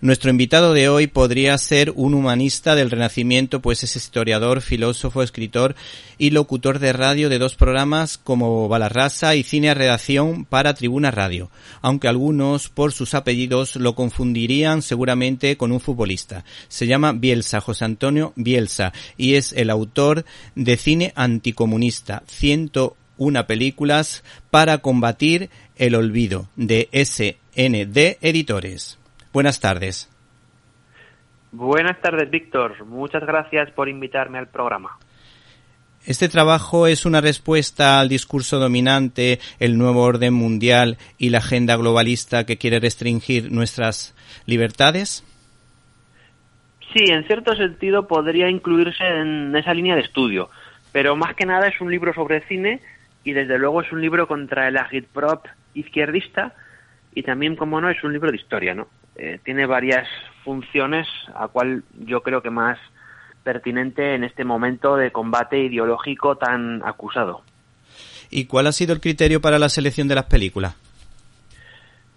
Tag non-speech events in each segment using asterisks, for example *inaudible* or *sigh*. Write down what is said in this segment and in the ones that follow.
Nuestro invitado de hoy podría ser un humanista del Renacimiento, pues es historiador, filósofo, escritor y locutor de radio de dos programas como Balarrasa y Cine a Redacción para Tribuna Radio, aunque algunos por sus apellidos lo confundirían seguramente con un futbolista. Se llama Bielsa, José Antonio Bielsa, y es el autor de Cine Anticomunista, ciento una películas para combatir el olvido de SND Editores. Buenas tardes. Buenas tardes, Víctor. Muchas gracias por invitarme al programa. Este trabajo es una respuesta al discurso dominante, el nuevo orden mundial y la agenda globalista que quiere restringir nuestras libertades. Sí, en cierto sentido podría incluirse en esa línea de estudio, pero más que nada es un libro sobre cine y desde luego es un libro contra el agitprop izquierdista y también, como no, es un libro de historia, ¿no? Eh, tiene varias funciones, a cual yo creo que más pertinente en este momento de combate ideológico tan acusado. ¿Y cuál ha sido el criterio para la selección de las películas?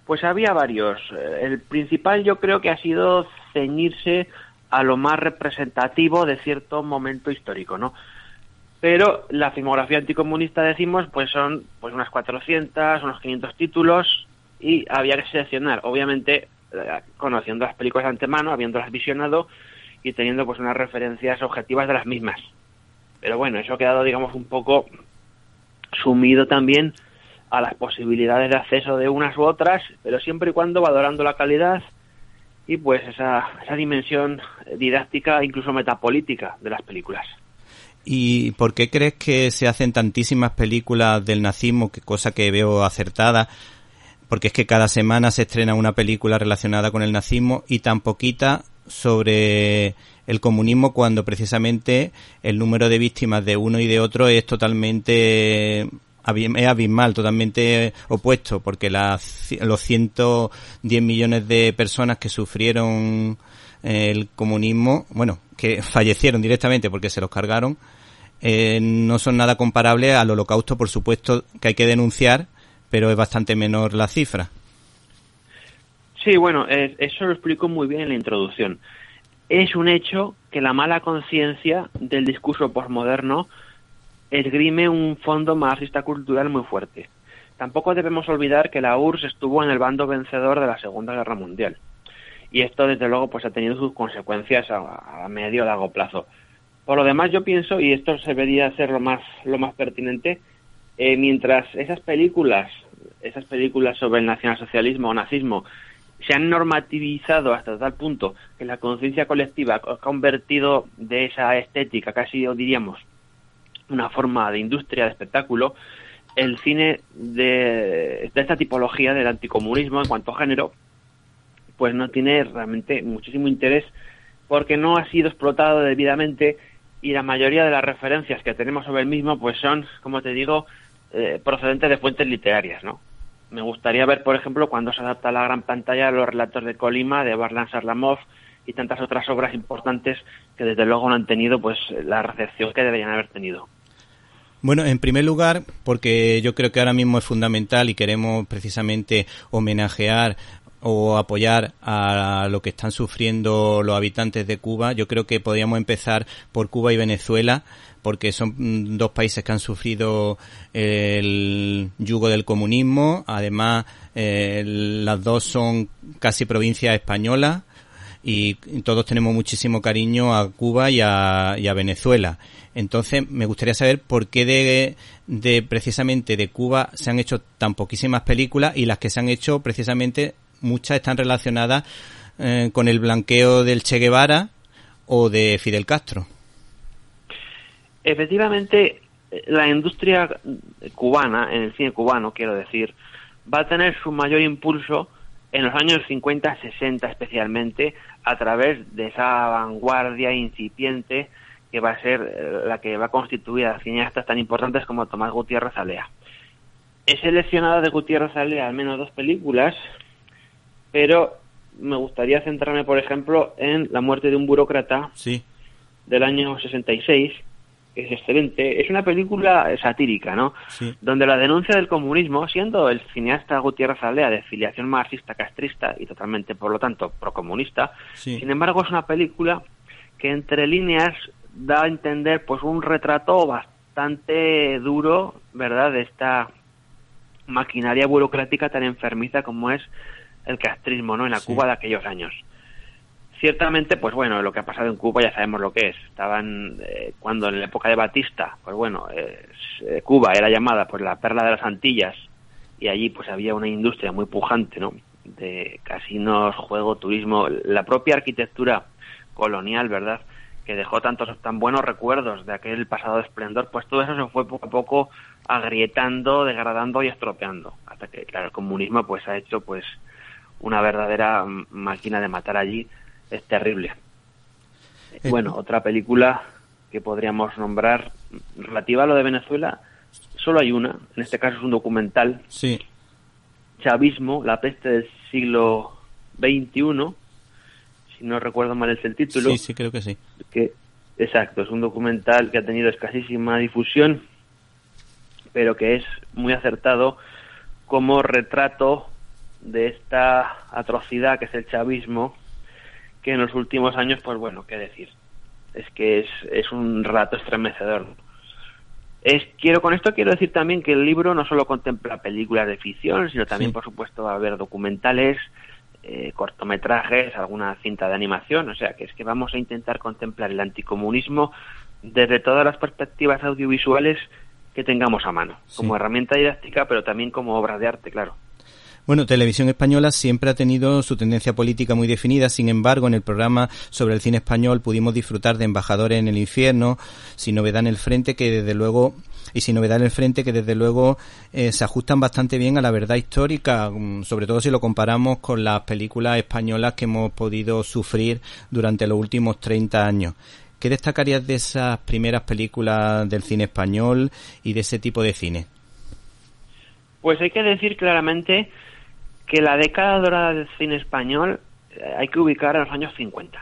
Pues había varios. Eh, el principal yo creo que ha sido ceñirse a lo más representativo de cierto momento histórico, ¿no? pero la filmografía anticomunista decimos pues son pues unas 400, unos 500 títulos y había que seleccionar, obviamente conociendo las películas de antemano, habiéndolas visionado y teniendo pues unas referencias objetivas de las mismas. Pero bueno, eso ha quedado digamos un poco sumido también a las posibilidades de acceso de unas u otras, pero siempre y cuando valorando la calidad y pues esa, esa dimensión didáctica, incluso metapolítica de las películas. ¿Y por qué crees que se hacen tantísimas películas del nazismo, que cosa que veo acertada? Porque es que cada semana se estrena una película relacionada con el nazismo y tan poquita sobre el comunismo cuando precisamente el número de víctimas de uno y de otro es totalmente es abismal, totalmente opuesto, porque las, los 110 millones de personas que sufrieron el comunismo, bueno, que fallecieron directamente porque se los cargaron, eh, no son nada comparables al holocausto, por supuesto, que hay que denunciar, pero es bastante menor la cifra. Sí, bueno, eso lo explico muy bien en la introducción. Es un hecho que la mala conciencia del discurso postmoderno esgrime un fondo marxista cultural muy fuerte. Tampoco debemos olvidar que la URSS estuvo en el bando vencedor de la Segunda Guerra Mundial y esto desde luego pues ha tenido sus consecuencias a, medio y largo plazo. Por lo demás yo pienso, y esto debería ser lo más, lo más pertinente, eh, mientras esas películas, esas películas sobre el nacionalsocialismo o nazismo se han normativizado hasta tal punto que la conciencia colectiva ha convertido de esa estética casi, diríamos, una forma de industria de espectáculo, el cine de, de esta tipología del anticomunismo en cuanto a género pues no tiene realmente muchísimo interés porque no ha sido explotado debidamente y la mayoría de las referencias que tenemos sobre el mismo pues son, como te digo, eh, procedentes de fuentes literarias, ¿no? Me gustaría ver, por ejemplo, cuando se adapta a la gran pantalla los relatos de Colima, de Barlan Sarlamov y tantas otras obras importantes que desde luego no han tenido pues la recepción que deberían haber tenido. Bueno, en primer lugar, porque yo creo que ahora mismo es fundamental y queremos precisamente homenajear o apoyar a lo que están sufriendo los habitantes de Cuba, yo creo que podríamos empezar por Cuba y Venezuela, porque son mm, dos países que han sufrido el yugo del comunismo. Además, eh, las dos son casi provincias españolas y todos tenemos muchísimo cariño a Cuba y a, y a Venezuela. Entonces, me gustaría saber por qué de, de precisamente de Cuba se han hecho tan poquísimas películas y las que se han hecho precisamente muchas están relacionadas eh, con el blanqueo del Che Guevara o de Fidel Castro. Efectivamente, la industria cubana, en el cine cubano, quiero decir, va a tener su mayor impulso en los años 50-60 especialmente, a través de esa vanguardia incipiente que va a ser eh, la que va a constituir a cineastas tan importantes como Tomás Gutiérrez Alea. He seleccionado de Gutiérrez Alea al menos dos películas pero me gustaría centrarme, por ejemplo, en La muerte de un burócrata sí. del año 66, que es excelente. Es una película satírica, ¿no? Sí. Donde la denuncia del comunismo, siendo el cineasta Gutiérrez Aldea de filiación marxista-castrista y totalmente, por lo tanto, procomunista, Sí. sin embargo, es una película que entre líneas da a entender pues un retrato bastante duro, ¿verdad?, de esta maquinaria burocrática tan enfermiza como es el castrismo, ¿no?, en la Sí. Cuba de aquellos años. Ciertamente, pues bueno, lo que ha pasado en Cuba ya sabemos lo que es. Estaban, eh, cuando en la época de Batista, pues bueno, eh, eh, Cuba era llamada pues la perla de las Antillas y allí pues había una industria muy pujante, ¿no? De casinos, juego, turismo, la propia arquitectura colonial, ¿verdad? Que dejó tantos tan buenos recuerdos de aquel pasado de esplendor, pues todo eso se fue poco a poco agrietando, degradando y estropeando, hasta que claro, el comunismo pues ha hecho pues una verdadera máquina de matar allí, es terrible. Eh, Bueno, otra película que podríamos nombrar relativa a lo de Venezuela, solo hay una, en este caso es un documental, Sí. Chavismo, la peste del siglo XXI, si no recuerdo mal es el título, Sí, sí, creo que sí. que exacto, es un documental que ha tenido escasísima difusión, pero que es muy acertado como retrato de esta atrocidad que es el chavismo, que en los últimos años, pues bueno, qué decir, es que es, es un relato estremecedor. Es, quiero con esto quiero decir también que el libro no solo contempla películas de ficción, sino también, Sí. por supuesto, va a haber documentales, eh, cortometrajes, alguna cinta de animación, o sea que es que vamos a intentar contemplar el anticomunismo desde todas las perspectivas audiovisuales que tengamos a mano, Sí. como herramienta didáctica, pero también como obra de arte, claro. Bueno, Televisión Española siempre ha tenido su tendencia política muy definida, sin embargo, en el programa sobre el cine español pudimos disfrutar de Embajadores en el Infierno, Sin Novedad en el Frente, que desde luego, y Sin Novedad en el Frente, que desde luego eh, se ajustan bastante bien a la verdad histórica, mm, sobre todo si lo comparamos con las películas españolas que hemos podido sufrir durante los últimos 30 años. ¿Qué destacarías de esas primeras películas del cine español y de ese tipo de cine? Pues hay que decir claramente que la década dorada del cine español eh, hay que ubicar en los años 50.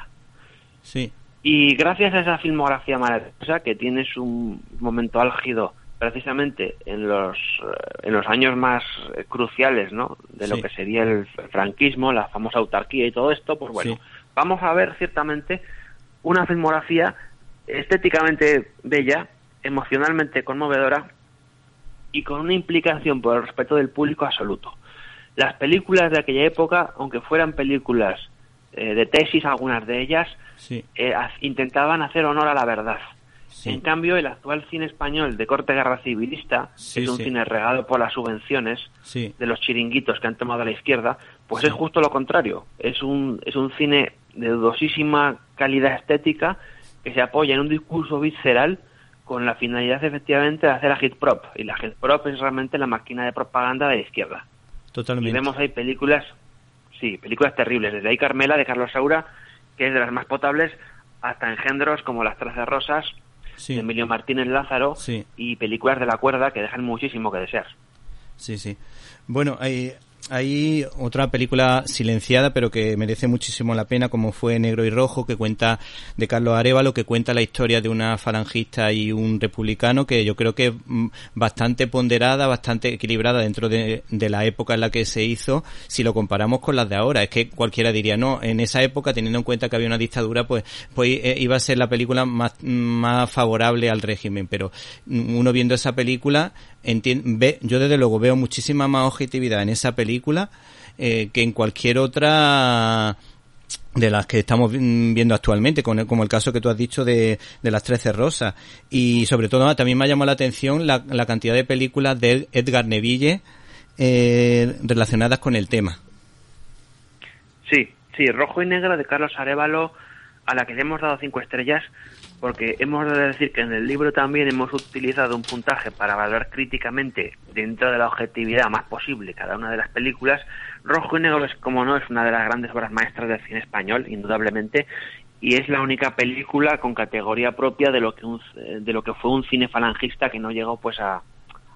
Sí, Y gracias a esa filmografía maravillosa que tiene su momento álgido precisamente en los eh, en los años más eh, cruciales, ¿no? De lo que sería el franquismo, la famosa autarquía y todo esto, pues bueno, Sí. vamos a ver ciertamente una filmografía estéticamente bella, emocionalmente conmovedora y con una implicación por el respeto del público absoluto. Las películas de aquella época, aunque fueran películas eh, de tesis, algunas de ellas, sí, eh, intentaban hacer honor a la verdad. sí. En cambio, el actual cine español de corte guerra civilista, Sí, que es un sí. cine regado por las subvenciones de los chiringuitos que han tomado a la izquierda, pues es justo lo contrario. Es un, es un cine de dudosísima calidad estética que se apoya en un discurso visceral con la finalidad efectivamente de hacer a hit prop. Y la hit prop es realmente la máquina de propaganda de la izquierda. Y totalmente. vemos ahí películas, sí, películas terribles. Desde ahí Carmela de Carlos Saura, que es de las más potables, hasta engendros como Las Trece Rosas, Sí. de Emilio Martínez Lázaro, Sí. y películas de la cuerda que dejan muchísimo que desear. Sí, sí. Bueno, hay, hay otra película silenciada, pero que merece muchísimo la pena, como fue Negro y Rojo, que cuenta de Carlos Arevalo, que cuenta la historia de una falangista y un republicano, que yo creo que es mm, bastante ponderada, bastante equilibrada dentro de, de la época en la que se hizo, si lo comparamos con las de ahora. Es que cualquiera diría, no, en esa época, teniendo en cuenta que había una dictadura, pues, pues eh, iba a ser la película más, más favorable al régimen. Pero mm, uno viendo esa película, ve, yo desde luego veo muchísima más objetividad en esa película eh, que en cualquier otra de las que estamos vi- viendo actualmente, como el caso que tú has dicho de, de las Trece Rosas. Y sobre todo también me ha llamado la atención la, la cantidad de películas de Edgar Neville eh, relacionadas con el tema. Sí, sí, Rojo y Negro de Carlos Arevalo, a la que le hemos dado cinco estrellas, porque hemos de decir que en el libro también hemos utilizado un puntaje para valorar críticamente, dentro de la objetividad más posible, cada una de las películas. Rojo y Negro es, como no, es una de las grandes obras maestras del cine español, indudablemente, y es la única película con categoría propia de lo que, un- de lo que fue un cine falangista que no llegó pues a,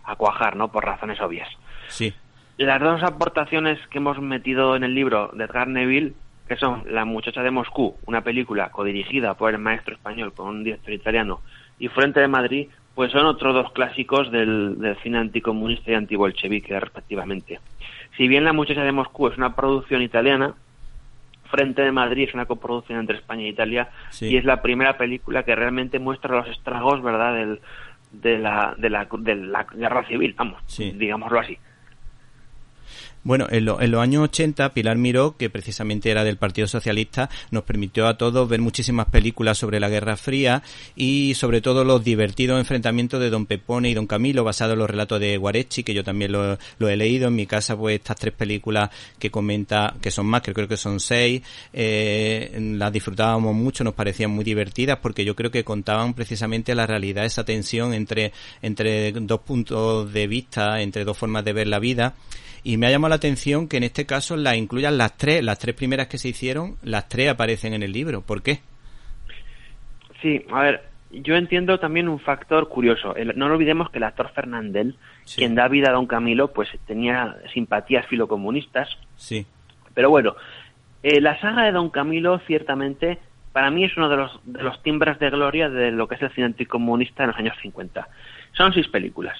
a cuajar, ¿no? Por razones obvias. Sí, las dos aportaciones que hemos metido en el libro de Edgar Neville, que son La muchacha de Moscú, una película codirigida por el maestro español con un director italiano, y Frente de Madrid, pues son otros dos clásicos del, del cine anticomunista y antibolchevique, respectivamente. Si bien La muchacha de Moscú es una producción italiana, Frente de Madrid es una coproducción entre España e Italia Sí. y es la primera película que realmente muestra los estragos, ¿verdad?, del, de, la, de, la, de la guerra civil, vamos, Sí. digámoslo así. Bueno, en, lo- en los años 80, Pilar Miró, que precisamente era del Partido Socialista, nos permitió a todos ver muchísimas películas sobre la Guerra Fría y sobre todo los divertidos enfrentamientos de Don Pepone y Don Camilo, basados en los relatos de Guarechi, que yo también lo, lo he leído. En mi casa, pues estas tres películas que comenta, que son más, que creo que son seis, eh, las disfrutábamos mucho, nos parecían muy divertidas porque yo creo que contaban precisamente la realidad, esa tensión entre, entre dos puntos de vista, entre dos formas de ver la vida. Y me ha llamado la atención que en este caso la incluyan las tres, las tres primeras que se hicieron, las tres aparecen en el libro. ¿Por qué? Sí, a ver, yo entiendo también un factor curioso. El- no olvidemos que el actor Fernandel, Sí. quien da vida a Don Camilo, pues tenía simpatías filocomunistas. Sí, Pero bueno, eh, la saga de Don Camilo, ciertamente, para mí es uno de los, de los timbres de gloria de lo que es el cine anticomunista en los años 50. Son seis películas.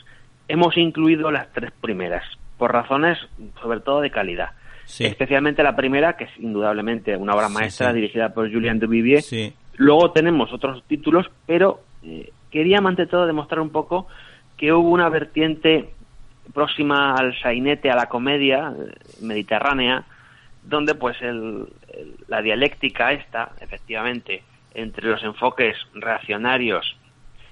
Hemos incluido las tres primeras, por razones sobre todo de calidad. sí, Especialmente la primera, que es indudablemente una obra Sí, maestra sí. dirigida por Julien Duvivier. Luego tenemos otros títulos, pero eh, queríamos ante todo demostrar un poco que hubo una vertiente próxima al sainete, a la comedia eh, mediterránea, donde pues el- el- la dialéctica esta, efectivamente, entre los enfoques reaccionarios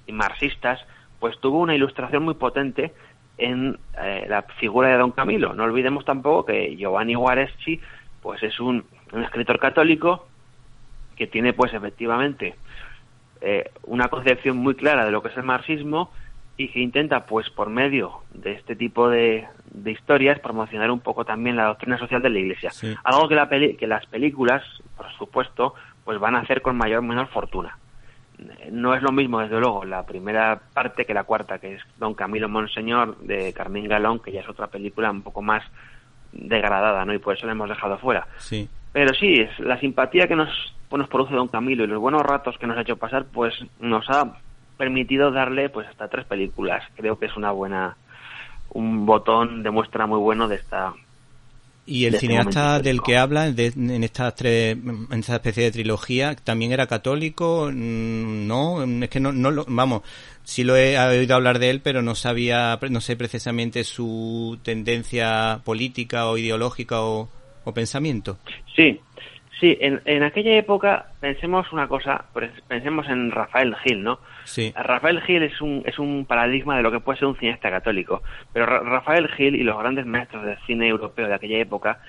y marxistas, pues tuvo una ilustración muy potente en eh, la figura de Don Camilo. No olvidemos tampoco que Giovanni Guareschi pues es un, un escritor católico que tiene pues efectivamente eh, una concepción muy clara de lo que es el marxismo y que intenta pues por medio de este tipo de, de historias promocionar un poco también la doctrina social de la Iglesia. Sí. Algo que, la peli- que las películas, por supuesto, pues van a hacer con mayor o menor fortuna. No es lo mismo, desde luego, la primera parte que la cuarta, que es Don Camilo Monseñor de Carmín Galón, que ya es otra película un poco más degradada, ¿no? Y por eso la hemos dejado fuera. sí. Pero sí, es la simpatía que nos, pues, nos produce Don Camilo y los buenos ratos que nos ha hecho pasar, pues nos ha permitido darle pues hasta tres películas. Creo que es una buena, un botón de muestra muy bueno de esta. Y el este cineasta del que habla de- en estas tres, en esta especie de trilogía, también era católico, Mm, no, es que no, no lo, vamos, sí lo he oído hablar de él, pero no sabía, no sé precisamente su tendencia política o ideológica o, o pensamiento. Sí, sí. En, en aquella época pensemos una cosa, pensemos en Rafael Gil, ¿no? Sí, Rafael Gil es un, es un paradigma de lo que puede ser un cineasta católico, pero Ra- Rafael Gil y los grandes maestros del cine europeo de aquella época,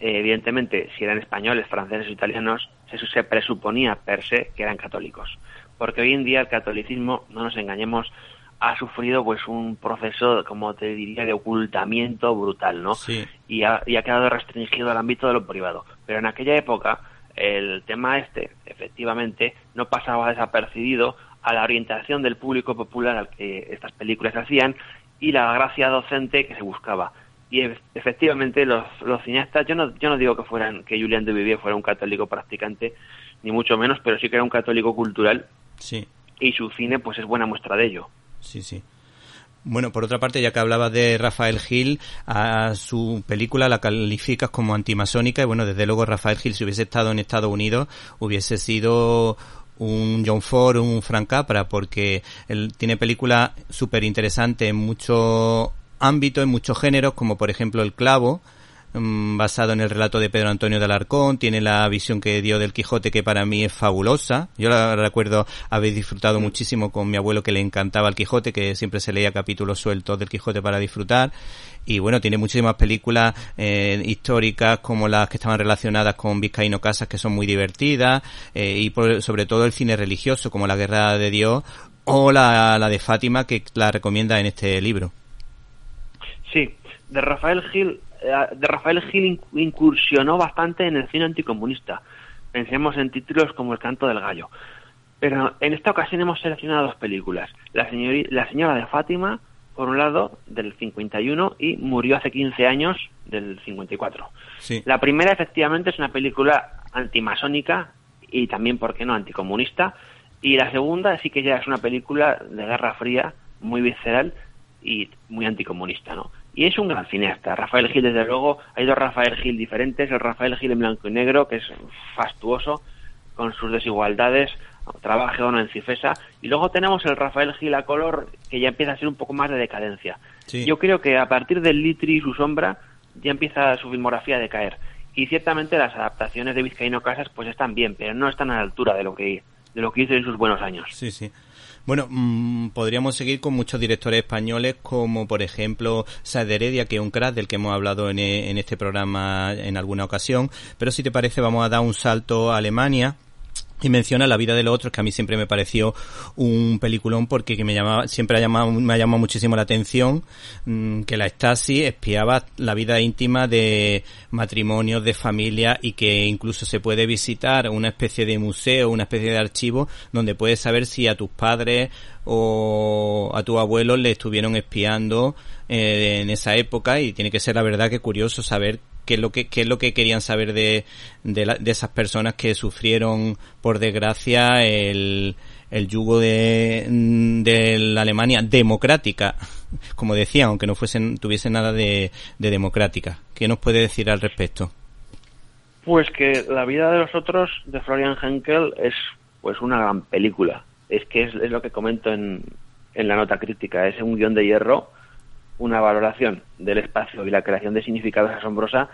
eh, evidentemente, si eran españoles, franceses o italianos, se, se presuponía per se que eran católicos. Porque hoy en día el catolicismo, no nos engañemos, ha sufrido pues un proceso, como te diría, de ocultamiento brutal, ¿no? sí, y ha, y ha quedado restringido al ámbito de lo privado. Pero en aquella época el tema este, efectivamente, no pasaba desapercibido a la orientación del público popular al que estas películas hacían y la gracia docente que se buscaba. Y efectivamente los, los cineastas, yo no, yo no digo que fueran que Julian Duvivier fuera un católico practicante, ni mucho menos, pero sí que era un católico cultural sí. y su cine pues es buena muestra de ello. Sí, sí. Bueno, por otra parte, ya que hablabas de Rafael Gil, a su película la calificas como antimasónica y bueno, desde luego Rafael Gil si hubiese estado en Estados Unidos hubiese sido un John Ford, un Frank Capra, porque él tiene películas súper interesantes en muchos ámbitos, en muchos géneros, como por ejemplo El Clavo, mm, basado en el relato de Pedro Antonio de Alarcón, tiene la visión que dio del Quijote que para mí es fabulosa. Yo la recuerdo haber disfrutado muchísimo con mi abuelo que le encantaba el Quijote, que siempre se leía capítulos sueltos del Quijote para disfrutar. Y bueno, tiene muchísimas películas eh, históricas como las que estaban relacionadas con Vizcaíno Casas que son muy divertidas eh, y por- sobre todo el cine religioso como La Guerra de Dios o la, la de Fátima que la recomienda en este libro. Sí, de Rafael Gil, de Rafael Gil inc- incursionó bastante en el cine anticomunista. Pensemos en títulos como El canto del gallo. Pero en esta ocasión hemos seleccionado dos películas, La, señori- la señora de Fátima por un lado, del 51 y Murió hace 15 años, del 54. Sí. La primera, efectivamente, es una película antimasónica y también, ¿por qué no?, anticomunista. Y la segunda sí que ya es una película de Guerra Fría, muy visceral y muy anticomunista, ¿no? Y es un gran cineasta. Rafael Gil, desde luego, hay dos Rafael Gil diferentes. El Rafael Gil en blanco y negro, que es fastuoso, con sus desigualdades, trabaje o no en Cifesa. Y luego tenemos el Rafael Gil a color, que ya empieza a ser un poco más de decadencia. Sí. Yo creo que a partir del Litri y su sombra, ya empieza su filmografía a decaer. Y ciertamente las adaptaciones de Vizcaíno Casas pues están bien, pero no están a la altura de lo que de lo que hizo en sus buenos años. Sí, sí. Bueno, mmm, podríamos seguir con muchos directores españoles, como por ejemplo Saed Heredia, que es un crack del que hemos hablado en, en este programa en alguna ocasión. Pero si te parece, vamos a dar un salto a Alemania y menciona la vida de los otros que a mí siempre me pareció un peliculón porque que me llamaba siempre ha llamado, me ha llamado muchísimo la atención mmm, que la Stasi espiaba la vida íntima de matrimonios de familia y que incluso se puede visitar una especie de museo una especie de archivo donde puedes saber si a tus padres o a tus abuelos le estuvieron espiando eh, en esa época. Y tiene que ser la verdad que curioso saber qué es lo que qué es lo que querían saber de de, de esas personas que sufrieron por desgracia el el yugo de, de la Alemania democrática, *laughs* como decía, aunque no fuesen, tuviese nada de, de democrática. ¿Qué nos puede decir al respecto? Pues que La vida de los otros de Florian Henkel es pues una gran película. Es que es, es lo que comento en, en la nota crítica. Es un guion de hierro, una valoración del espacio y la creación de significados asombrosa.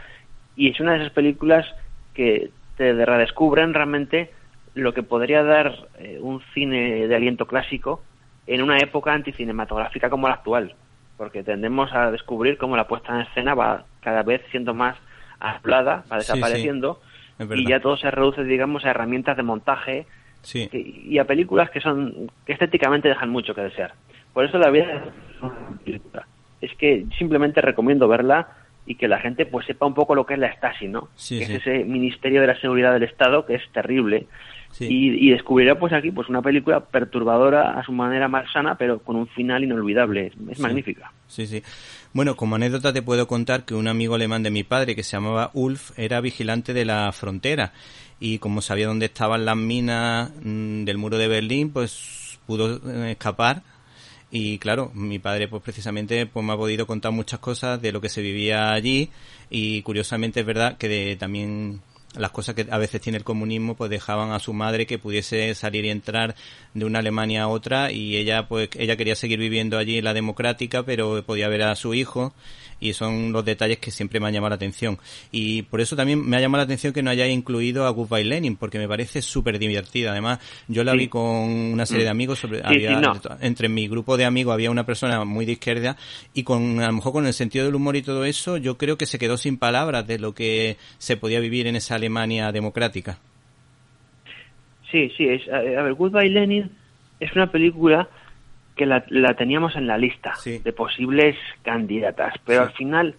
Y es una de esas películas que te redescubren realmente lo que podría dar eh, un cine de aliento clásico en una época anticinematográfica como la actual, porque tendemos a descubrir cómo la puesta en escena va cada vez siendo más hablada, va desapareciendo, sí, sí. y ya todo se reduce, digamos, a herramientas de montaje sí. que, y a películas que son que estéticamente dejan mucho que desear. Por eso la vida es que simplemente recomiendo verla y que la gente pues sepa un poco lo que es la Stasi, ¿no? Sí, que sí. es ese Ministerio de la Seguridad del Estado que es terrible. Sí. Y, y, descubrirá pues aquí pues una película perturbadora a su manera malsana, pero con un final inolvidable. Es, es magnífica. Sí, sí. Bueno, como anécdota te puedo contar que un amigo alemán de mi padre que se llamaba Ulf era vigilante de la frontera y como sabía dónde estaban las minas mmm, del muro de Berlín, pues pudo eh, escapar y claro, mi padre pues precisamente pues me ha podido contar muchas cosas de lo que se vivía allí y curiosamente es verdad que de, también las cosas que a veces tiene el comunismo pues dejaban a su madre que pudiese salir y entrar de una Alemania a otra y ella pues ella quería seguir viviendo allí en la democrática pero podía ver a su hijo y son los detalles que siempre me han llamado la atención y por eso también me ha llamado la atención que no haya incluido a Goodbye Lenin porque me parece súper divertida además yo la Sí. vi con una serie de amigos sobre Sí, había- sí, no. entre mi grupo de amigos había una persona muy de izquierda y con a lo mejor con el sentido del humor y todo eso yo creo que se quedó sin palabras de lo que se podía vivir en esa Alemania democrática Sí, sí, es, a, ver, Goodbye Lenin es una película que la, la teníamos en la lista Sí. de posibles candidatas, pero Sí. al final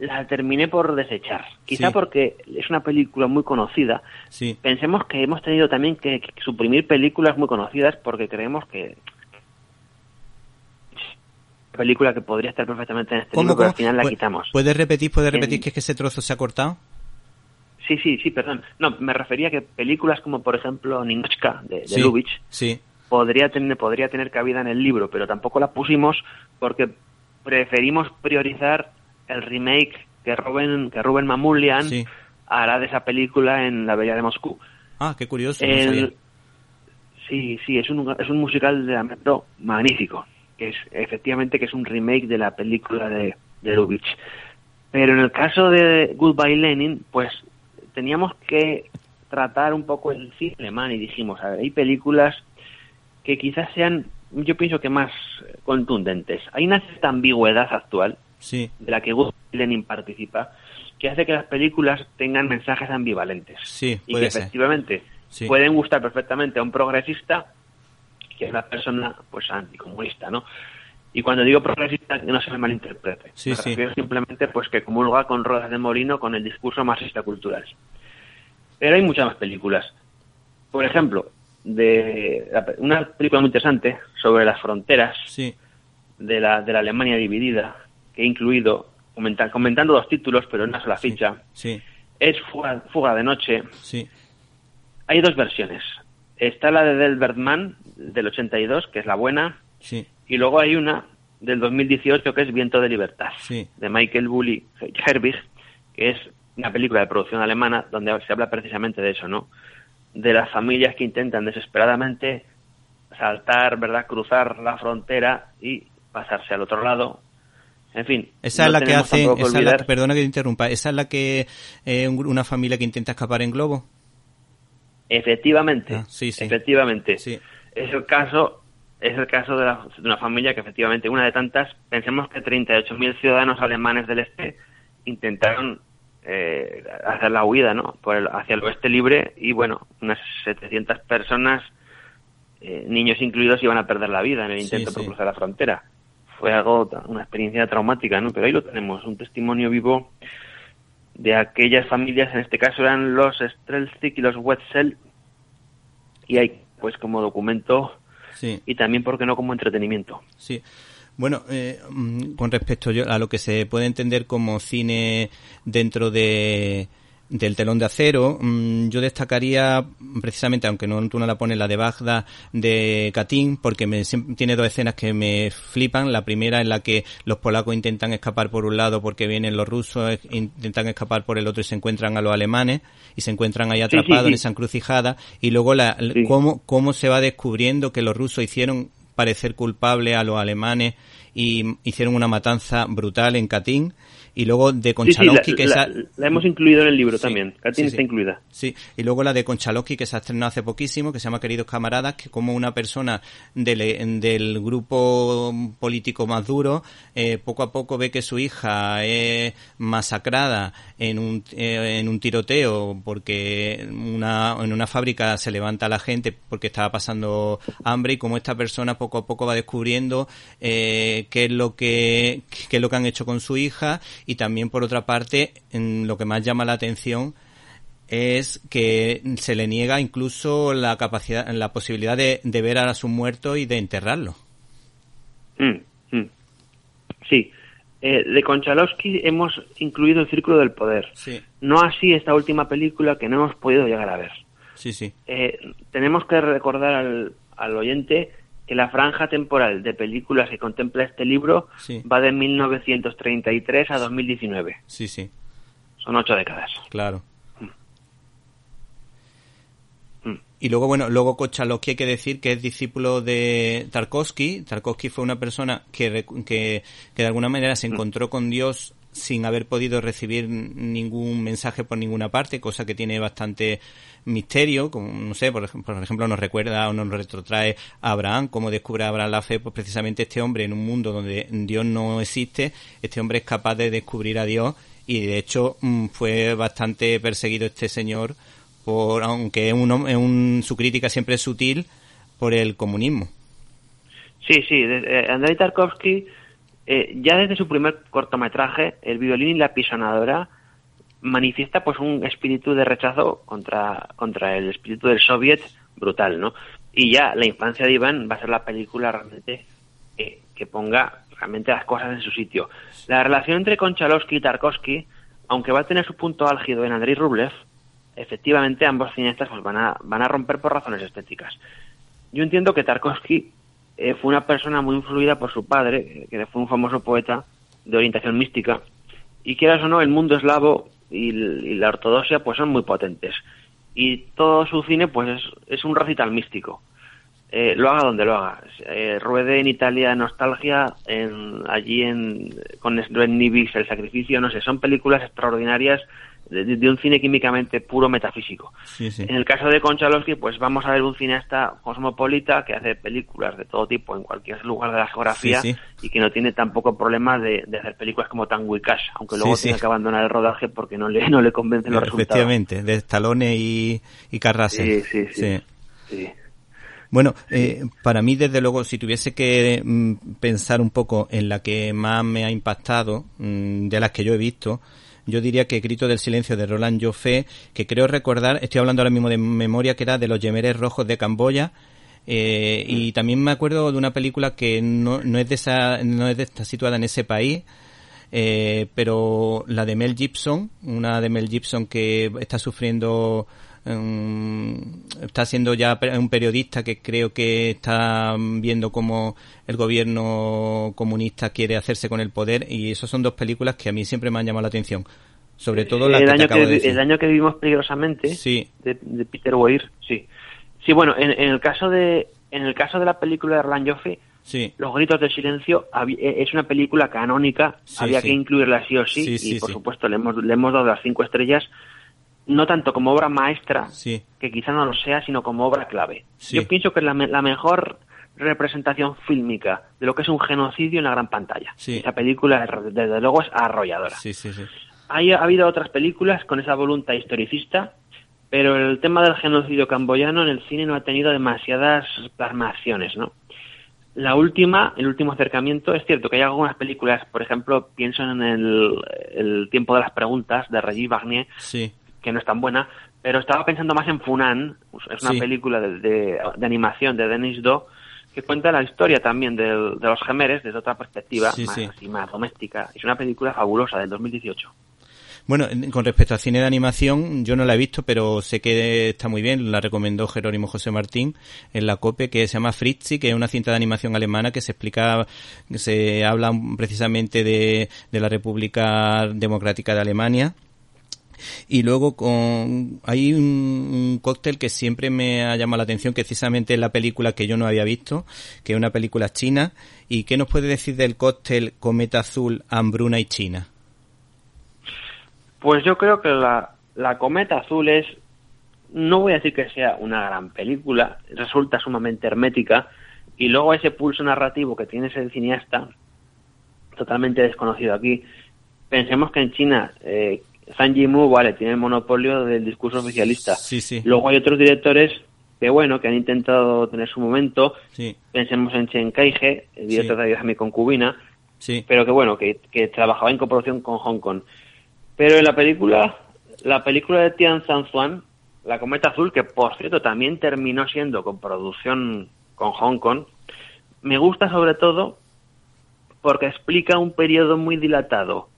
la terminé por desechar. Quizá Sí. porque es una película muy conocida. sí Pensemos que hemos tenido también que, que suprimir películas muy conocidas porque creemos que película que podría estar perfectamente en este ¿Cómo, libro, pero al final la quitamos. ¿Puedes repetir, puedes En- repetir que es que ese trozo se ha cortado? Sí, sí, sí, perdón. No, me refería a que películas como, por ejemplo, Ninochka, de, de sí, Lubitsch, sí, podría tener, podría tener cabida en el libro, pero tampoco la pusimos porque preferimos priorizar el remake que Rubén, que Rubén Mamoulian sí. hará de esa película en la Bella de Moscú. Ah, qué curioso. no El- sabía. sí, sí, es un, es un musical de lamento magnífico, que es efectivamente que es un remake de la película de, de Lubitsch. Pero en el caso de Goodbye Lenin, pues teníamos que tratar un poco el cine alemán y dijimos, a ver, hay películas que quizás sean, yo pienso que más contundentes. Hay una cierta ambigüedad actual Sí, de la que Goodbye Lenin participa, que hace que las películas tengan mensajes ambivalentes sí, y que ser. efectivamente Sí. pueden gustar perfectamente a un progresista que es una persona pues anticomunista, ¿no? Y cuando digo progresista que no se me malinterprete. Sí, me sí. simplemente pues que comulga con Rodas de Molino con el discurso marxista cultural. Pero hay muchas más películas. Por ejemplo, de una película muy interesante sobre las fronteras Sí, de la, de la Alemania dividida, que he incluido, comentando dos títulos, pero en una sola ficha. Es Fuga, Fuga de Noche. Hay dos versiones. Está la de Delbert Mann, del 82, que es la buena. Sí. Y luego hay una del 2018 que es Viento de Libertad, Sí. de Michael Bulli Herbig, que es una película de producción alemana donde se habla precisamente de eso, ¿no? De las familias que intentan desesperadamente saltar, ¿verdad? Cruzar la frontera y pasarse al otro lado. En fin. Esa no es la que esa la- olvidar- perdona que te interrumpa, esa es la que eh, un- una familia que intenta escapar en globo. Efectivamente, Ah, sí, sí. efectivamente. Sí. Es el caso, es el caso de, la- de una familia que efectivamente, una de tantas, pensemos que 38.000 ciudadanos alemanes del este intentaron eh, hacer la huida, ¿no? Por el- hacia el oeste libre y bueno, unas 700 personas, eh, niños incluidos, iban a perder la vida en el Sí, intento por sí. cruzar la frontera. Fue algo, una experiencia traumática, ¿no? Pero ahí lo tenemos, un testimonio vivo de aquellas familias, en este caso eran los Strelzik y los Wetzel, y hay pues como documento Sí. y también, ¿por qué no?, como entretenimiento. Sí. Bueno, eh, mm, con respecto yo- a lo que se puede entender como cine dentro de del telón de acero, mm, yo destacaría precisamente, aunque no tú no la pones, la de Bagda de Katyn, porque me, tiene dos escenas que me flipan. La primera en la que los polacos intentan escapar por un lado porque vienen los rusos, intentan escapar por el otro y se encuentran a los alemanes y se encuentran ahí sí, atrapados sí. en esa encrucijada. Y luego la, cómo, cómo se va descubriendo que los rusos hicieron parecer culpable a los alemanes y hicieron una matanza brutal en Katyn y luego de Sí, sí, Konchalovsky que la- esa- la hemos incluido en el libro Sí, también. Katyn está incluida. Sí, y luego la de Konchalovsky que se ha estrenado hace poquísimo, que se llama Queridos Camaradas, que como una persona del, del grupo político más duro, eh, poco a poco ve que su hija es masacrada en un, eh, en un tiroteo porque una, en una fábrica se levanta la gente porque estaba pasando hambre y como esta persona poco a poco va descubriendo eh, qué es lo que qué es lo que han hecho con su hija y también por otra parte en lo que más llama la atención es que se le niega incluso la capacidad, la posibilidad de, de ver a su muerto y de enterrarlo. Mm, mm. Sí. Eh, de Konchalovsky hemos incluido el Círculo del Poder. Sí, No así esta última película que no hemos podido llegar a ver. sí, sí. Eh, tenemos que recordar al, al oyente que la franja temporal de películas que contempla este libro Sí. va de 1933 a 2019. Sí, sí, Son ocho décadas. claro. Mm. Y luego, bueno, luego Konchalovsky hay que decir que es discípulo de Tarkovsky. Tarkovsky fue una persona que, que, que de alguna manera se encontró con Dios sin haber podido recibir ningún mensaje por ninguna parte, cosa que tiene bastante misterio, como, no sé, por ejemplo, nos recuerda o nos retrotrae a Abraham, cómo descubre Abraham la fe, pues precisamente este hombre en un mundo donde Dios no existe, este hombre es capaz de descubrir a Dios y de hecho mm, fue bastante perseguido este señor por aunque un, un- su crítica siempre es sutil por el comunismo. Sí, sí. eh, Andrei Tarkovsky, eh, ya desde su primer cortometraje, El violín y la pisonadora, manifiesta pues un espíritu de rechazo contra, contra el espíritu del soviet brutal, ¿no? Y ya La infancia de Iván va a ser la película realmente que ponga realmente las cosas en su sitio. La relación entre Konchalovsky y Tarkovsky, aunque va a tener su punto álgido en Andrei Rublev, efectivamente ambos cineastas pues van a, van a romper por razones estéticas. Yo entiendo que Tarkovsky eh, fue una persona muy influida por su padre, eh, que fue un famoso poeta de orientación mística, y quieras o no, el mundo eslavo y, la ortodoxia pues son muy potentes. Y todo su cine pues es, un recital místico. Eh, lo haga donde lo haga. Eh, ruede en Italia Nostalgia, en, allí en, con Sven Nibis El Sacrificio, no sé, son películas extraordinarias de, un cine químicamente puro metafísico. Sí, sí. En el caso de Konchalovsky, pues vamos a ver un cineasta cosmopolita que hace películas de todo tipo en cualquier lugar de la geografía Sí, y que no tiene tampoco problemas de, de hacer películas como Tango Cash, aunque luego tiene que abandonar el rodaje porque no le, *laughs* no le convencen los resultados. Efectivamente, de Stallone y, y Carrasel. Sí, sí. Sí. Bueno, eh, para mí, desde luego, si tuviese que mm, pensar un poco en la que más me ha impactado, mm, de las que yo he visto, yo diría que Grito del Silencio de Roland Joffé, que creo recordar, estoy hablando ahora mismo de memoria, que era de los Yemeres Rojos de Camboya, Eh, y también me acuerdo de una película que no, no es de esa, no es de, está situada en ese país, eh, pero la de Mel Gibson, una de Mel Gibson que está sufriendo um, está siendo ya un periodista que creo que está viendo cómo el gobierno comunista quiere hacerse con el poder y esas son dos películas que a mí siempre me han llamado la atención. Sobre todo la el que, año te acabo de que, decir. el año que vivimos peligrosamente Sí, de, de Peter Weir, sí. Sí, bueno, en, en el caso de en el caso de la película de Erland Joffe, sí, Los gritos del silencio eh, es una película canónica, Sí, había que incluirla sí o sí, y por supuesto le hemos, le hemos dado las cinco estrellas, no tanto como obra maestra, sí, que quizá no lo sea, sino como obra clave. Sí. Yo pienso que es la, la mejor representación fílmica de lo que es un genocidio en la gran pantalla. Sí. Esa película, es- desde luego, es arrolladora. Hay, ha habido otras películas con esa voluntad historicista, pero el tema del genocidio camboyano en el cine no ha tenido demasiadas plasmaciones, ¿no? La última, el último acercamiento, es cierto que hay algunas películas, por ejemplo, pienso en el, el tiempo de las preguntas de Regis Barnier, Sí, que no es tan buena, pero estaba pensando más en Funan, es una Sí. película de, de- de animación de Denis Do, que cuenta la historia también de, los gemeres desde otra perspectiva, Sí, más, sí. así, más doméstica. Es una película fabulosa del 2018. Bueno, en- con respecto al cine de animación, yo no la he visto, pero sé que está muy bien. La recomendó Jerónimo José Martín en la COPE, que se llama Fritzi, que es una cinta de animación alemana que se explica, que se habla precisamente de, de la República Democrática de Alemania. Y luego con hay un, cóctel que siempre me ha llamado la atención, que precisamente es la película que yo no había visto, que es una película china. ¿Y qué nos puede decir del cóctel Cometa Azul, Hambruna y China? Pues yo creo que la, la Cometa Azul es, no voy a decir que sea una gran película, resulta sumamente hermética, y luego ese pulso narrativo que tiene ese cineasta, totalmente desconocido aquí, pensemos que en China eh, Zhang Yimou, vale, tiene el monopolio del discurso oficialista. Sí, sí. Luego hay otros directores que, bueno, que han intentado tener su momento, Sí, pensemos en Chen Kaige, el director de Viaje a mi concubina, sí. pero que bueno, que, que trabajaba en coproducción con Hong Kong. Pero en la película, la película de Tian Zhuan, La Cometa Azul, que por cierto también terminó siendo con producción con Hong Kong, me gusta sobre todo porque explica un periodo muy dilatado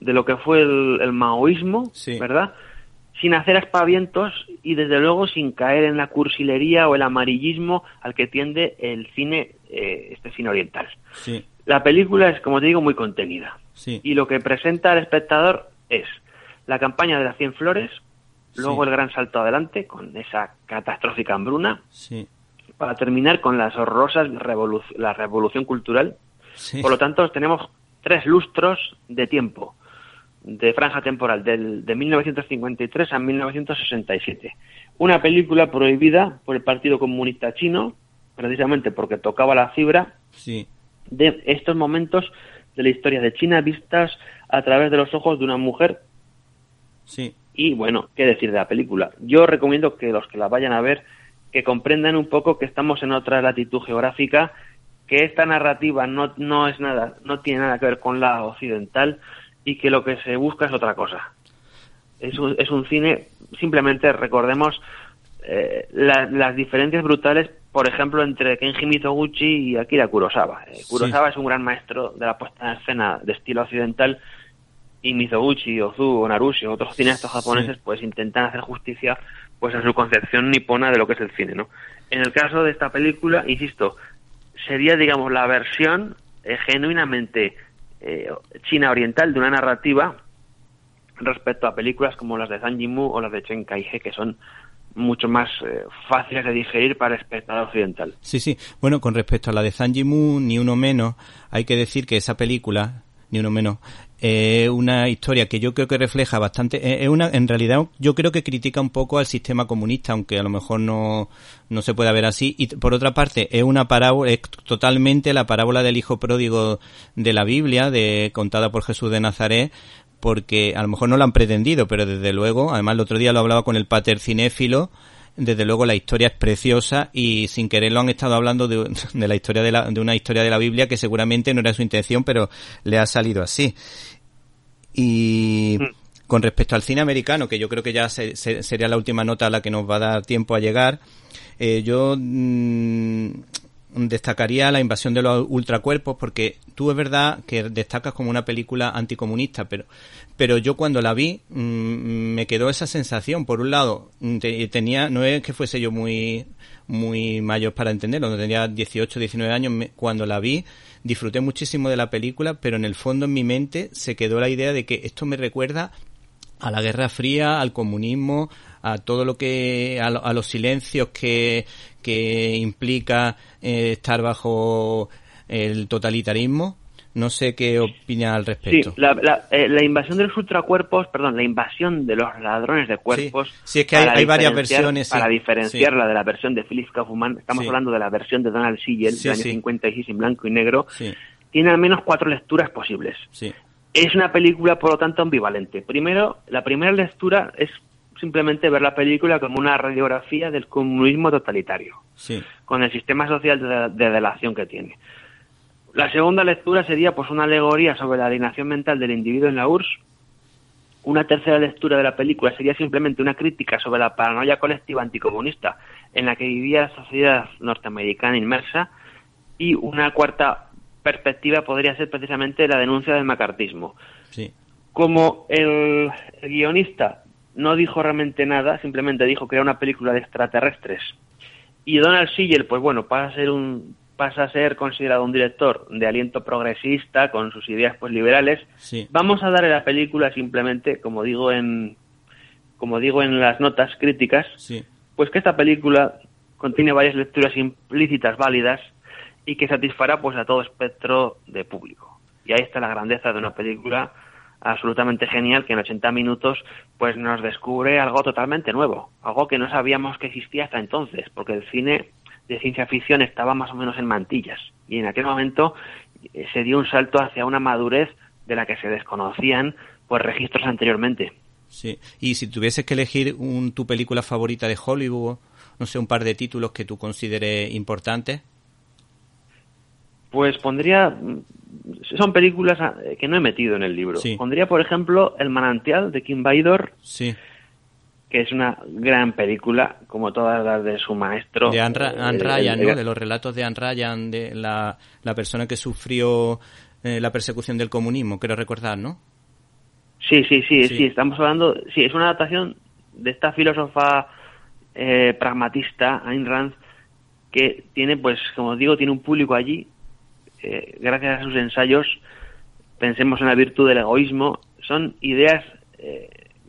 de lo que fue el, el maoísmo, Sí. ¿verdad? Sin hacer aspavientos y desde luego sin caer en la cursilería o el amarillismo al que tiende el cine, eh, este cine oriental. Sí, La película es, como te digo, muy contenida. sí, Y lo que presenta al espectador es la campaña de las 100 flores, luego el gran salto adelante con esa catastrófica hambruna, para terminar con las horrorosas la revolución cultural. Por lo tanto, tenemos tres lustros de tiempo, de franja temporal, del, de 1953 a 1967. Una película prohibida por el Partido Comunista Chino, precisamente porque tocaba la fibra sí, de estos momentos de la historia de China vistas a través de los ojos de una mujer sí, y bueno, qué decir de la película. Yo recomiendo que los que la vayan a ver que comprendan un poco que estamos en otra latitud geográfica, que esta narrativa no, no es nada, no tiene nada que ver con la occidental y que lo que se busca es otra cosa. Es un, es un cine, simplemente recordemos eh, la- las diferencias brutales, por ejemplo, entre Kenji Mizoguchi y Akira Kurosawa. Eh, Kurosawa es un gran maestro de la puesta en escena de estilo occidental y Mizoguchi, Ozu, Narushi otros cineastas japoneses pues intentan hacer justicia pues a su concepción nipona de lo que es el cine, ¿no? En el caso de esta película, insisto, sería digamos la versión eh, genuinamente eh, china oriental de una narrativa respecto a películas como las de Zhang Yimou o las de Chen Kai-he que son mucho más eh, fáciles de digerir para el espectador occidental. sí, sí. Bueno, con respecto a la de Zanji Mu, ni uno menos, hay que decir que esa película, ni uno menos, es una historia que yo creo que refleja bastante, eh, es una, en realidad yo creo que critica un poco al sistema comunista, aunque a lo mejor no, no se pueda ver así. Y por otra parte, es una parábola, es totalmente la parábola del hijo pródigo de la Biblia, de, contada por Jesús de Nazaret, porque a lo mejor no lo han pretendido, pero desde luego, además el otro día lo hablaba con el pater cinéfilo, desde luego la historia es preciosa y sin querer lo han estado hablando de, de la historia de, la, de una historia de la Biblia que seguramente no era su intención, pero le ha salido así. Y Con respecto al cine americano, que yo creo que ya sería la última nota a la que nos va a dar tiempo a llegar, eh, yo mm, destacaría la invasión de los ultracuerpos porque tú es verdad que destacas como una película anticomunista, pero pero yo cuando la vi mm, me quedó esa sensación. Por un lado, mm, tenía no es que fuese yo muy muy mayor para entenderlo, tenía 18, 19 años cuando la vi, disfruté muchísimo de la película, pero en el fondo en mi mente se quedó la idea de que esto me recuerda a la Guerra Fría, al comunismo, a todo lo que, a, los silencios que, que implica eh, estar bajo el totalitarismo. No sé qué opina al respecto. Sí, eh, la, invasión de los ultracuerpos, perdón, la invasión de los ladrones de cuerpos. Sí, es que hay, varias versiones. Para diferenciarla de la versión de Philip Kaufman, estamos hablando de la versión de Donald Siegel, del año 56 en blanco y negro. Tiene al menos cuatro lecturas posibles. Es una película, por lo tanto, ambivalente. Primero, la primera lectura es simplemente ver la película como una radiografía del comunismo totalitario, con el sistema social de, delación que tiene. La segunda lectura sería pues una alegoría sobre la alienación mental del individuo en la URSS. Una tercera lectura de la película sería simplemente una crítica sobre la paranoia colectiva anticomunista en la que vivía la sociedad norteamericana inmersa. Y una cuarta perspectiva podría ser precisamente la denuncia del macartismo. Como el guionista no dijo realmente nada, simplemente dijo que era una película de extraterrestres. Y Donald Siegel, pues bueno, pasa a ser un pasa a ser considerado un director de aliento progresista con sus ideas pues liberales. Vamos a darle la película simplemente, como digo en como digo en las notas críticas, pues que esta película contiene varias lecturas implícitas válidas y que satisfará pues a todo espectro de público. Y ahí está la grandeza de una película absolutamente genial que en 80 minutos pues nos descubre algo totalmente nuevo, algo que no sabíamos que existía hasta entonces, porque el cine de ciencia ficción estaba más o menos en mantillas y en aquel momento eh, se dio un salto hacia una madurez de la que se desconocían pues registros anteriormente. Sí, y si tuvieses que elegir un, tu película favorita de Hollywood, no sé, un par de títulos que tú consideres importantes. Pues pondría son películas ah, que no he metido en el libro. Pondría, por ejemplo, El manantial de Kim Baidor, sí. que es una gran película, como todas las de su maestro. De Anne, eh, Ryan, ¿no? De los relatos de Anne Ryan, de la, la persona que sufrió eh, la persecución del comunismo, quiero recordar, ¿no? Sí, sí, sí, sí, estamos hablando, sí, es una adaptación de esta filósofa eh, pragmatista, Ayn Rand, que tiene, pues, como digo, tiene un público allí eh, gracias a sus ensayos, pensemos en la virtud del egoísmo, son ideas eh,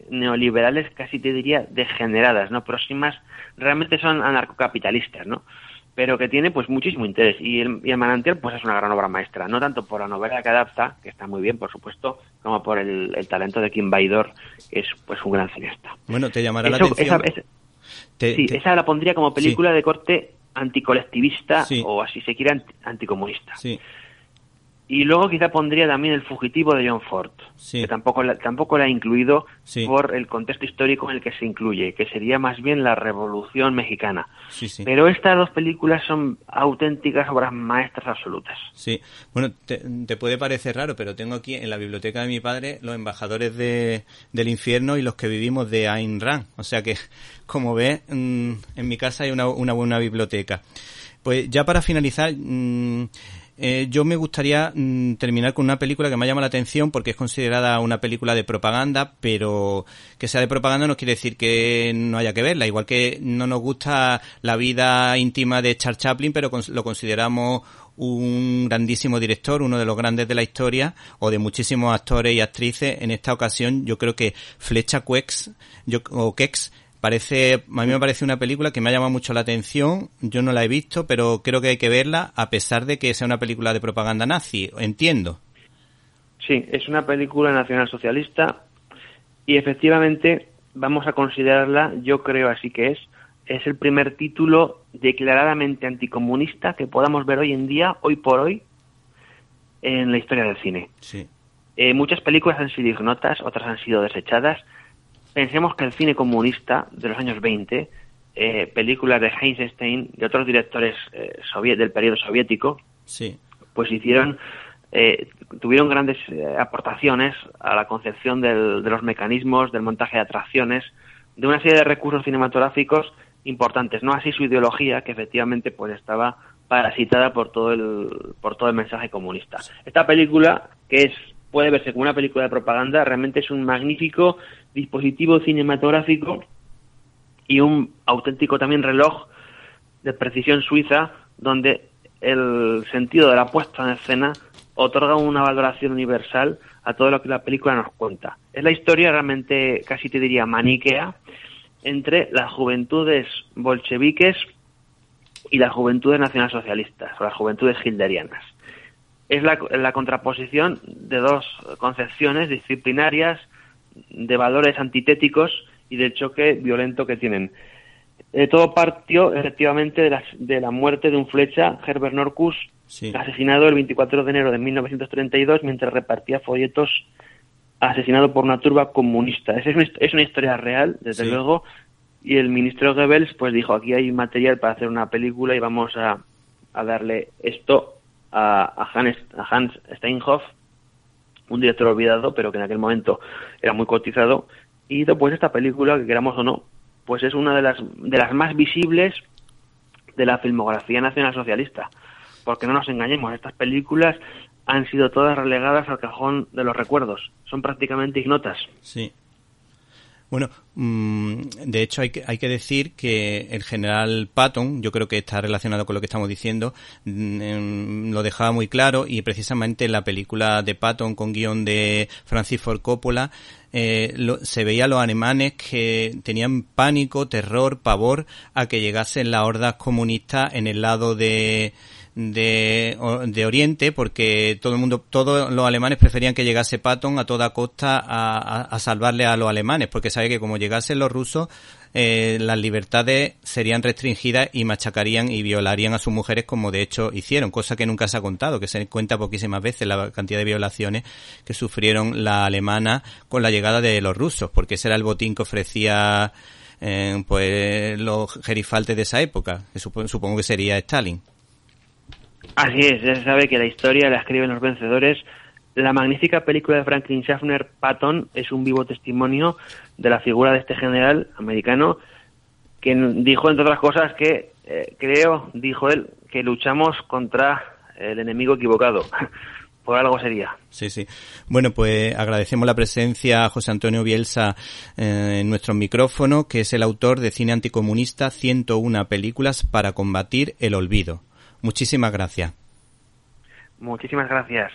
neoliberales casi te diría degeneradas, ¿no? Próximas, realmente son anarcocapitalistas, ¿no? Pero que tiene pues muchísimo interés y el, y el manantial pues es una gran obra maestra, no tanto por la novela que adapta, que está muy bien por supuesto, como por el, talento de Kim Baidor, que es pues un gran cineasta. Bueno, te llamará la atención. Esa, sí, esa la pondría como película de corte anticolectivista o así se quiere anticomunista. Y luego quizá pondría también el fugitivo de John Ford, que tampoco la, tampoco la ha incluido por el contexto histórico en el que se incluye, que sería más bien la Revolución Mexicana. Pero estas dos películas son auténticas obras maestras absolutas. Sí, bueno, te, puede parecer raro, pero tengo aquí en la biblioteca de mi padre los embajadores de, del infierno y los que vivimos de Ayn Rand. O sea que, *laughs* como ves, mm, en mi casa hay una, una buena biblioteca. Pues ya para finalizar, mm, eh, yo me gustaría mm, terminar con una película que me llama la atención porque es considerada una película de propaganda, pero que sea de propaganda no quiere decir que no haya que verla. Igual que no nos gusta la vida íntima de Charles Chaplin, pero lo consideramos un grandísimo director, uno de los grandes de la historia, o de muchísimos actores y actrices. En esta ocasión, yo creo que Flecha Quex, yo, o Kex Parece, a mí me parece una película que me ha llamado mucho la atención. Yo no la he visto, pero creo que hay que verla a pesar de que sea una película de propaganda nazi. Entiendo. Sí, es una película nacionalsocialista y efectivamente vamos a considerarla, yo creo así que es, es el primer título declaradamente anticomunista que podamos ver hoy en día, hoy por hoy, en la historia del cine. Sí. Eh, muchas películas han sido ignotas, otras han sido desechadas, Pensemos que el cine comunista de los años 20, eh, películas de Einstein y otros directores eh, del periodo soviético, sí. pues hicieron eh, tuvieron grandes eh, aportaciones a la concepción de los mecanismos, del montaje de atracciones, de una serie de recursos cinematográficos importantes, no así su ideología, que efectivamente pues estaba parasitada por todo el, por todo el mensaje comunista. Esta película, que es puede verse como una película de propaganda, realmente es un magnífico dispositivo cinematográfico y un auténtico también reloj de precisión suiza donde el sentido de la puesta en escena otorga una valoración universal a todo lo que la película nos cuenta. Es la historia realmente, casi te diría, maniquea entre las juventudes bolcheviques y las juventudes nacionalsocialistas o las juventudes hilderianas. Es la, la contraposición de dos concepciones disciplinarias, de valores antitéticos y del choque violento que tienen. Eh, todo partió efectivamente de la, de la, muerte de un flecha, Herbert Norcus, asesinado el 24 de enero de 1932 mientras repartía folletos asesinado por una turba comunista. Es una, es una historia real, desde luego, y el ministro Goebbels pues dijo, aquí hay material para hacer una película y vamos a, a darle esto a, Hans, a Hans Steinhoff, un director olvidado, pero que en aquel momento era muy cotizado, y hizo pues esta película, que queramos o no, pues es una de las, de las más visibles de la filmografía nacional socialista. Porque no nos engañemos, estas películas han sido todas relegadas al cajón de los recuerdos. Son prácticamente ignotas. Sí. Bueno, mm, de hecho hay que, hay que decir que el general Patton, yo creo que está relacionado con lo que estamos diciendo, mm, lo dejaba muy claro y precisamente en la película de Patton con guion de Francis Ford Coppola eh, se veía a los alemanes que tenían pánico, terror, pavor a que llegasen las hordas comunistas en el lado de de, de Oriente porque todo el mundo, todos los alemanes preferían que llegase Patton a toda costa a, a, salvarle a los alemanes porque sabe que como llegasen los rusos eh, las libertades serían restringidas y machacarían y violarían a sus mujeres como de hecho hicieron, cosa que nunca se ha contado, que se cuenta poquísimas veces la cantidad de violaciones que sufrieron la alemana con la llegada de los rusos, porque ese era el botín que ofrecía eh, pues los gerifaltes de esa época, que supongo que sería Stalin. Así es, ya se sabe que la historia la escriben los vencedores. La magnífica película de Franklin Schaffner, Patton, es un vivo testimonio de la figura de este general americano que dijo, entre otras cosas, que eh, creo, dijo él, que luchamos contra el enemigo equivocado. *laughs* Por algo sería. Sí, sí. Bueno, pues agradecemos la presencia a José Antonio Bielsa eh, en nuestro micrófono, que es el autor de Cine Anticomunista 101 películas para combatir el olvido. Muchísimas gracias. Muchísimas gracias.